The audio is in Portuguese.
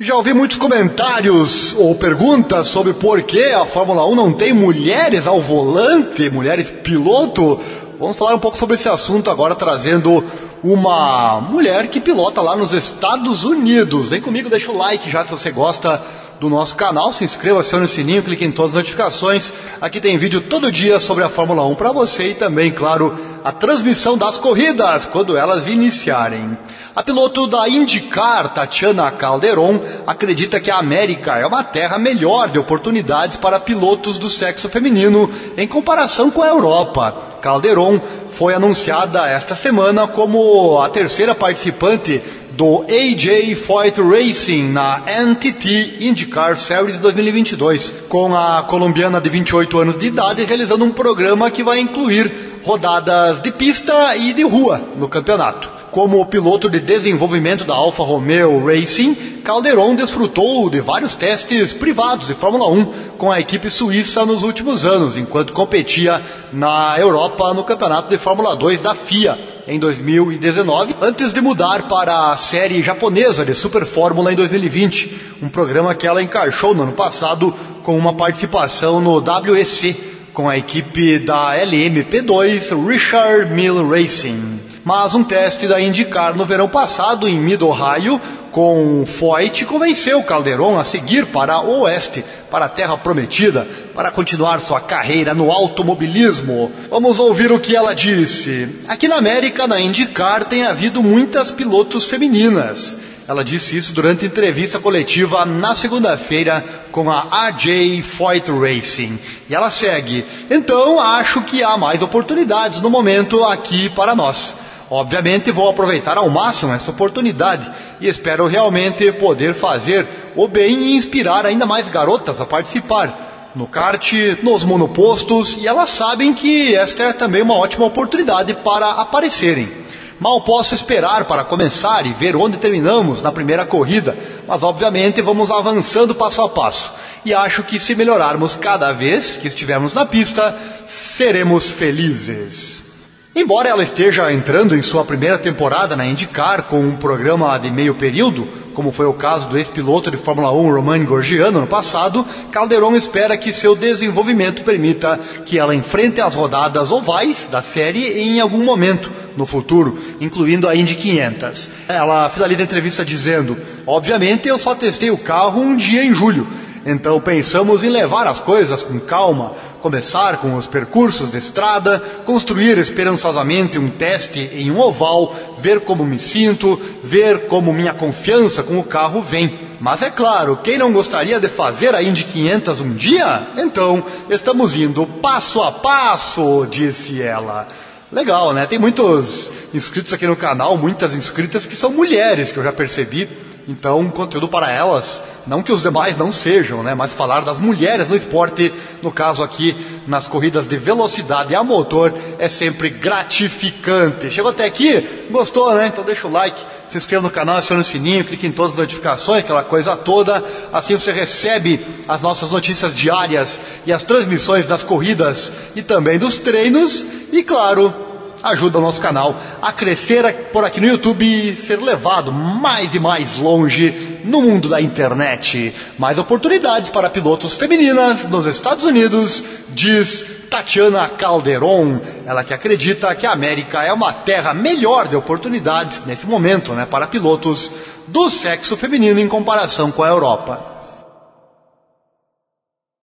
Já ouvi muitos comentários ou perguntas sobre por que a Fórmula 1 não tem mulheres ao volante, mulheres piloto. Vamos falar um pouco sobre esse assunto agora, trazendo uma mulher que pilota lá nos Estados Unidos. Vem comigo, deixa o like já se você gosta do nosso canal, se inscreva, acione o sininho, clique em todas as notificações. Aqui tem vídeo todo dia sobre a Fórmula 1 para você e também, claro, a transmissão das corridas quando elas iniciarem. A piloto da IndyCar, Tatiana Calderon, acredita que a América é uma terra melhor de oportunidades para pilotos do sexo feminino em comparação com a Europa. Calderon foi anunciada esta semana como a terceira participante do AJ Foyt Racing na NTT IndyCar Series 2022, com a colombiana de 28 anos de idade realizando um programa que vai incluir rodadas de pista e de rua no campeonato. Como piloto de desenvolvimento da Alfa Romeo Racing, Calderon desfrutou de vários testes privados de Fórmula 1 com a equipe suíça nos últimos anos, enquanto competia na Europa no campeonato de Fórmula 2 da FIA em 2019, antes de mudar para a série japonesa de Super Fórmula em 2020, um programa que ela encaixou no ano passado com uma participação no WEC com a equipe da LMP2 Richard Mill Racing mas um teste da IndyCar no verão passado em Mid-Ohio com Foyt convenceu Calderon a seguir para o oeste, para a Terra Prometida, para continuar sua carreira no automobilismo. Vamos ouvir o que ela disse. Aqui na América, na IndyCar, tem havido muitas pilotos femininas. Ela disse isso durante entrevista coletiva na segunda-feira com a AJ Foyt Racing. E ela segue. Então, acho que há mais oportunidades no momento aqui para nós. Obviamente vou aproveitar ao máximo essa oportunidade e espero realmente poder fazer o bem e inspirar ainda mais garotas a participar no kart, nos monopostos e elas sabem que esta é também uma ótima oportunidade para aparecerem. Mal posso esperar para começar e ver onde terminamos na primeira corrida, mas obviamente vamos avançando passo a passo. E acho que se melhorarmos cada vez que estivermos na pista, seremos felizes. Embora ela esteja entrando em sua primeira temporada na IndyCar com um programa de meio período, como foi o caso do ex-piloto de Fórmula 1 Romain Grosjean no passado, Calderon espera que seu desenvolvimento permita que ela enfrente as rodadas ovais da série em algum momento no futuro, incluindo a Indy 500. Ela finaliza a entrevista dizendo: Obviamente eu só testei o carro um dia em julho, então pensamos em levar as coisas com calma, começar com os percursos de estrada, construir esperançosamente um teste em um oval, ver como me sinto, ver como minha confiança com o carro vem. Mas é claro, quem não gostaria de fazer a Indy 500 um dia? Então, estamos indo passo a passo, disse ela. Legal, né? Tem muitos inscritos aqui no canal, muitas inscritas que são mulheres, que eu já percebi. Então, conteúdo para elas, não que os demais não sejam, né, mas falar das mulheres no esporte, no caso aqui nas corridas de velocidade a motor, é sempre gratificante. Chegou até aqui? Gostou, né? Então deixa o like, se inscreva no canal, acione o sininho, clique em todas as notificações, aquela coisa toda. Assim você recebe as nossas notícias diárias e as transmissões das corridas e também dos treinos. E claro, ajuda o nosso canal a crescer por aqui no YouTube e ser levado mais e mais longe no mundo da internet. Mais oportunidades para pilotos femininas nos Estados Unidos, diz Tatiana Calderon. Ela que acredita que a América é uma terra melhor de oportunidades nesse momento né, para pilotos do sexo feminino em comparação com a Europa.